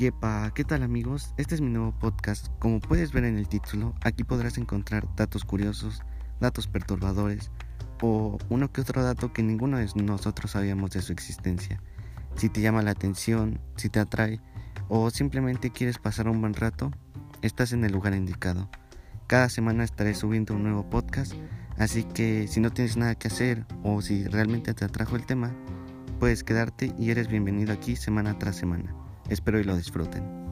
Yepa, ¿qué tal amigos? Este es mi nuevo podcast. Como puedes ver en el título, aquí podrás encontrar datos curiosos, datos perturbadores o uno que otro dato que ninguno de nosotros sabíamos de su existencia. Si te llama la atención, si te atrae o simplemente quieres pasar un buen rato, estás en el lugar indicado. Cada semana estaré subiendo un nuevo podcast, así que si no tienes nada que hacer o si realmente te atrajo el tema, puedes quedarte y eres bienvenido aquí semana tras semana. Espero y lo disfruten.